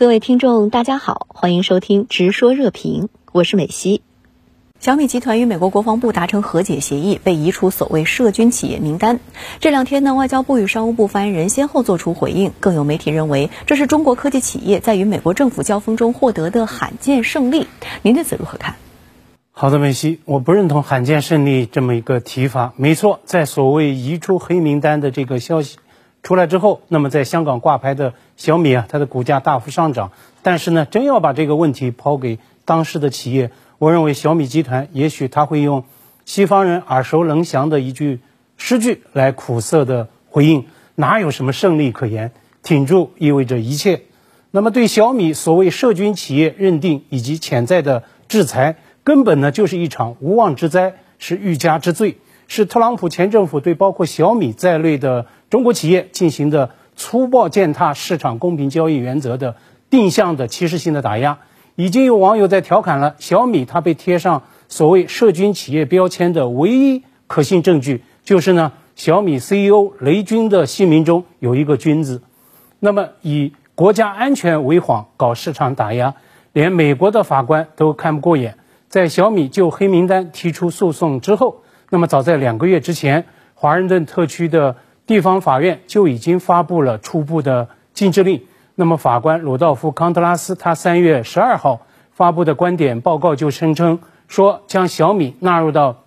各位听众，大家好，欢迎收听《直说热评》，我是美西。小米集团与美国国防部达成和解协议，被移出所谓涉军企业名单。这两天呢，外交部与商务部发言人先后作出回应，更有媒体认为这是中国科技企业在与美国政府交锋中获得的罕见胜利。您对此如何看？好的，美西，我不认同“罕见胜利”这么一个提法。没错，在所谓移出黑名单的这个消息出来之后，那么在香港挂牌的小米啊，它的股价大幅上涨。但是呢，真要把这个问题抛给当时的企业，我认为小米集团也许他会用西方人耳熟能详的一句诗句来苦涩的回应：哪有什么胜利可言？挺住意味着一切。那么对小米所谓涉军企业认定以及潜在的制裁，根本呢就是一场无妄之灾，是欲加之罪，是特朗普前政府对包括小米在内的中国企业进行的粗暴践踏市场公平交易原则的。定向的歧视性的打压，已经有网友在调侃了小米，它被贴上所谓涉军企业标签的唯一可信证据，就是呢，小米 CEO 雷军的姓名中有一个“军”字。那么以国家安全为幌搞市场打压，连美国的法官都看不过眼。在小米就黑名单提出诉讼之后，那么早在两个月之前，华盛顿特区的地方法院就已经发布了初步的禁制令。那么，法官鲁道夫·康特拉斯他三月十二号发布的观点报告就声称说，将小米纳入到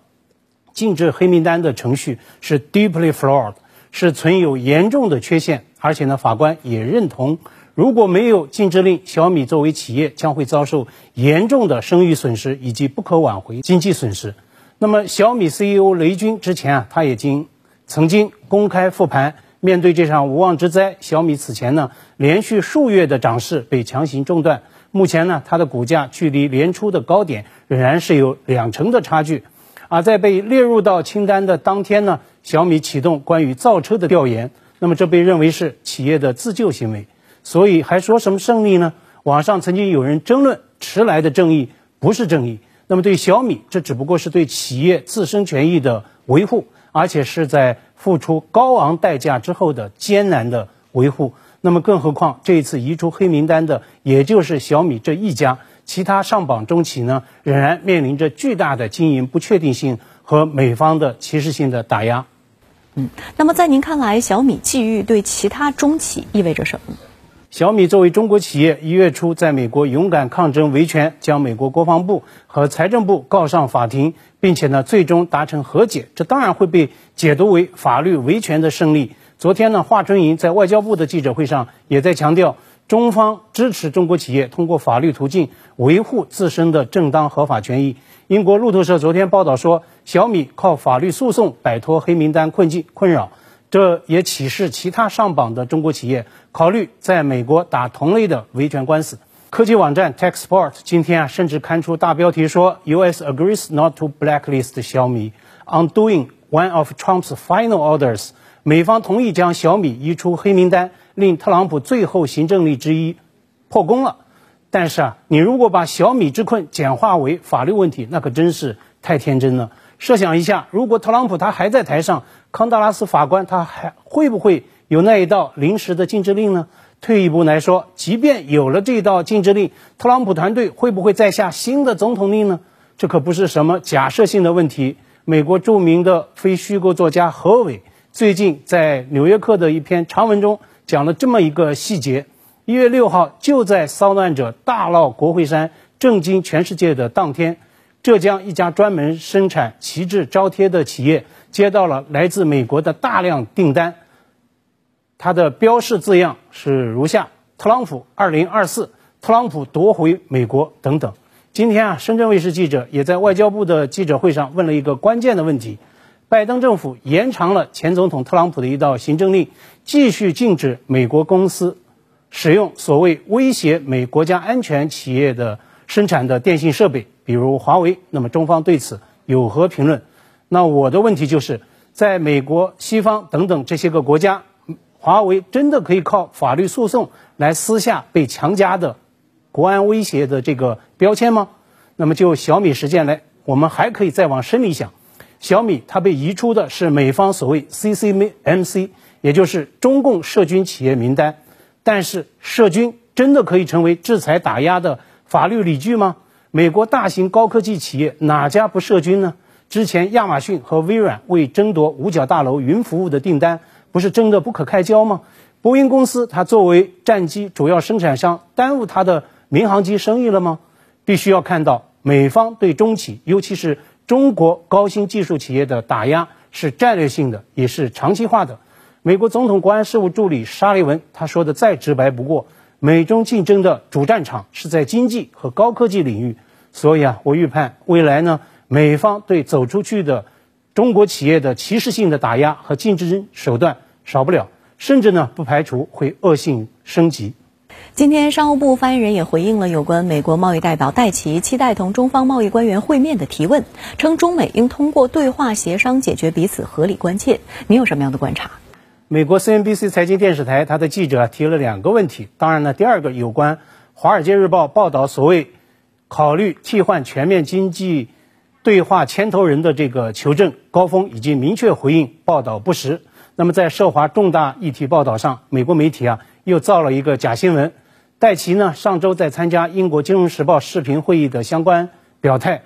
禁止黑名单的程序是 deeply flawed，是存有严重的缺陷。而且呢，法官也认同，如果没有禁止令，小米作为企业将会遭受严重的声誉损失以及不可挽回经济损失。那么，小米 CEO 雷军之前啊，他已经曾经公开复盘。面对这场无妄之灾，小米此前呢连续数月的涨势被强行中断。目前呢，它的股价距离年初的高点仍然是有两成的差距。而在被列入到清单的当天呢，小米启动关于造车的调研，那么这被认为是企业的自救行为。所以还说什么胜利呢？网上曾经有人争论迟来的正义不是正义。那么对小米，这只不过是对企业自身权益的维护。而且是在付出高昂代价之后的艰难的维护。那么，更何况这一次移出黑名单的，也就是小米这一家，其他上榜中企呢，仍然面临着巨大的经营不确定性和美方的歧视性的打压。嗯，那么在您看来，小米际遇对其他中企意味着什么？小米作为中国企业，一月初在美国勇敢抗争维权，将美国国防部和财政部告上法庭，并且呢最终达成和解，这当然会被解读为法律维权的胜利。昨天呢，华春莹在外交部的记者会上也在强调，中方支持中国企业通过法律途径维护自身的正当合法权益。英国路透社昨天报道说，小米靠法律诉讼摆脱黑名单困境困扰。这也启示其他上榜的中国企业考虑在美国打同类的维权官司。科技网站 TechSport 今天啊，甚至刊出大标题说：“U.S. agrees not to blacklist 小米 on doing one of Trump's final orders。”美方同意将小米移出黑名单，令特朗普最后行政令之一破功了。但是啊，你如果把小米之困简化为法律问题，那可真是太天真了。设想一下，如果特朗普他还在台上，康达拉斯法官他还会不会有那一道临时的禁制令呢？退一步来说，即便有了这道禁制令，特朗普团队会不会再下新的总统令呢？这可不是什么假设性的问题。美国著名的非虚构作家何伟最近在《纽约客》的一篇长文中讲了这么一个细节：一月六号，就在骚乱者大闹国会山、震惊全世界的当天。浙江一家专门生产旗帜招贴的企业接到了来自美国的大量订单，它的标示字样是如下：特朗普二零二四，特朗普夺回美国等等。今天啊，深圳卫视记者也在外交部的记者会上问了一个关键的问题：拜登政府延长了前总统特朗普的一道行政令，继续禁止美国公司使用所谓威胁美国家安全企业的生产的电信设备。比如华为，那么中方对此有何评论？那我的问题就是，在美国、西方等等这些个国家，华为真的可以靠法律诉讼来撕下被强加的国安威胁的这个标签吗？那么就小米事件来，我们还可以再往深里想，小米它被移出的是美方所谓 CCMC，也就是中共涉军企业名单，但是涉军真的可以成为制裁打压的法律理据吗？美国大型高科技企业哪家不涉军呢？之前亚马逊和微软为争夺五角大楼云服务的订单，不是争得不可开交吗？波音公司它作为战机主要生产商，耽误它的民航机生意了吗？必须要看到美方对中企，尤其是中国高新技术企业的打压是战略性的，也是长期化的。美国总统国安事务助理沙利文他说的再直白不过，美中竞争的主战场是在经济和高科技领域。所以啊，我预判未来呢，美方对走出去的中国企业的歧视性的打压和竞争手段少不了，甚至呢，不排除会恶性升级。今天，商务部发言人也回应了有关美国贸易代表戴奇期待同中方贸易官员会面的提问，称中美应通过对话协商解决彼此合理关切。您有什么样的观察？美国 CNBC 财经电视台，他的记者提了两个问题。当然呢，第二个有关《华尔街日报》报道所谓考虑替换全面经济对话牵头人的这个求证，高峰已经明确回应报道不实。那么在涉华重大议题报道上，美国媒体啊又造了一个假新闻。戴奇呢上周在参加英国《金融时报》视频会议的相关表态，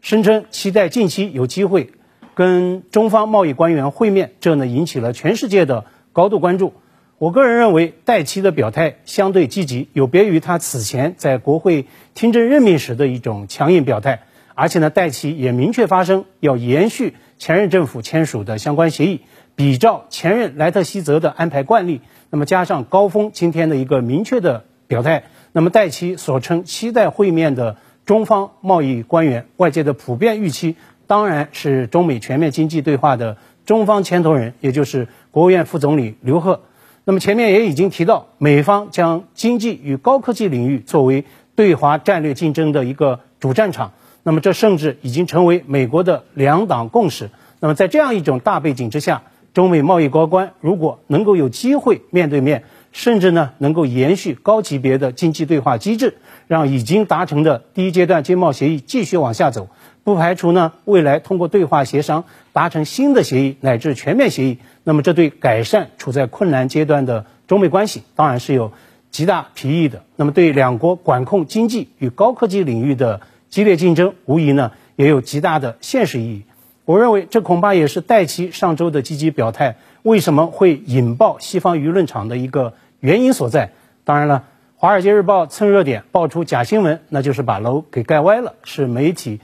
声称期待近期有机会。跟中方贸易官员会面，这呢引起了全世界的高度关注。我个人认为，戴奇的表态相对积极，有别于他此前在国会听证任命时的一种强硬表态。而且呢，戴奇也明确发声，要延续前任政府签署的相关协议，比照前任莱特希泽的安排惯例。那么加上高峰今天的一个明确的表态，那么戴奇所称期待会面的中方贸易官员，外界的普遍预期。当然是中美全面经济对话的中方牵头人，也就是国务院副总理刘鹤。那么前面也已经提到，美方将经济与高科技领域作为对华战略竞争的一个主战场。那么这甚至已经成为美国的两党共识。那么在这样一种大背景之下，中美贸易高官如果能够有机会面对面，甚至呢能够延续高级别的经济对话机制，让已经达成的第一阶段经贸协议继续往下走。不排除呢，未来通过对话协商达成新的协议乃至全面协议，那么这对改善处在困难阶段的中美关系当然是有极大裨益的。那么对两国管控经济与高科技领域的激烈竞争，无疑呢也有极大的现实意义。我认为这恐怕也是戴奇上周的积极表态为什么会引爆西方舆论场的一个原因所在。当然了，《华尔街日报》蹭热点爆出假新闻，那就是把楼给盖歪了，是媒体。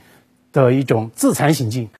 的一种自残行径。